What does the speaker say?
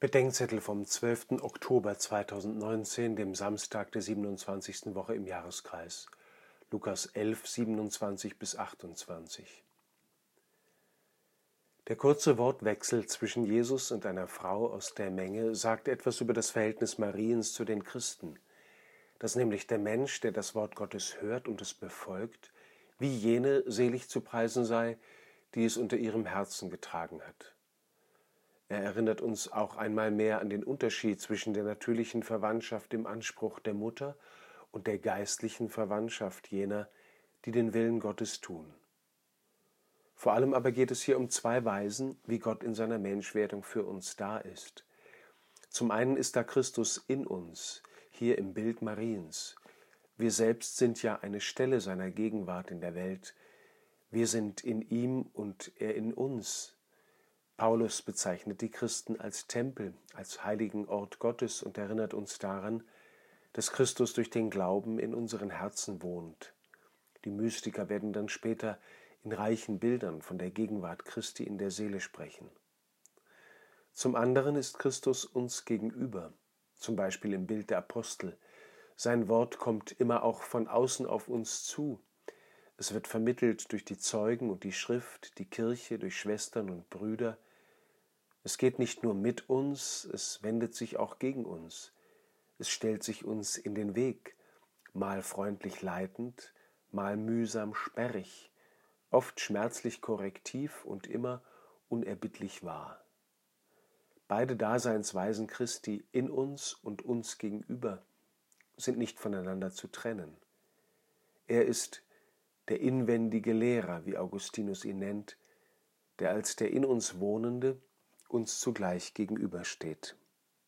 Bedenkzettel vom 12. Oktober 2019, dem Samstag der 27. Woche im Jahreskreis. Lukas 11, 27 bis 28. Der kurze Wortwechsel zwischen Jesus und einer Frau aus der Menge sagt etwas über das Verhältnis Mariens zu den Christen, dass nämlich der Mensch, der das Wort Gottes hört und es befolgt, wie jene selig zu preisen sei, die es unter ihrem Herzen getragen hat. Er erinnert uns auch einmal mehr an den Unterschied zwischen der natürlichen Verwandtschaft im Anspruch der Mutter und der geistlichen Verwandtschaft jener, die den Willen Gottes tun. Vor allem aber geht es hier um zwei Weisen, wie Gott in seiner Menschwerdung für uns da ist. Zum einen ist da Christus in uns, hier im Bild Mariens. Wir selbst sind ja eine Stelle seiner Gegenwart in der Welt. Wir sind in ihm und er in uns. Paulus bezeichnet die Christen als Tempel, als heiligen Ort Gottes und erinnert uns daran, dass Christus durch den Glauben in unseren Herzen wohnt. Die Mystiker werden dann später in reichen Bildern von der Gegenwart Christi in der Seele sprechen. Zum anderen ist Christus uns gegenüber, zum Beispiel im Bild der Apostel. Sein Wort kommt immer auch von außen auf uns zu. Es wird vermittelt durch die Zeugen und die Schrift, die Kirche, durch Schwestern und Brüder, es geht nicht nur mit uns, es wendet sich auch gegen uns. Es stellt sich uns in den Weg, mal freundlich leitend, mal mühsam sperrig, oft schmerzlich korrektiv und immer unerbittlich wahr. Beide Daseinsweisen Christi in uns und uns gegenüber sind nicht voneinander zu trennen. Er ist der inwendige Lehrer, wie Augustinus ihn nennt, der als der in uns Wohnende uns zugleich gegenübersteht.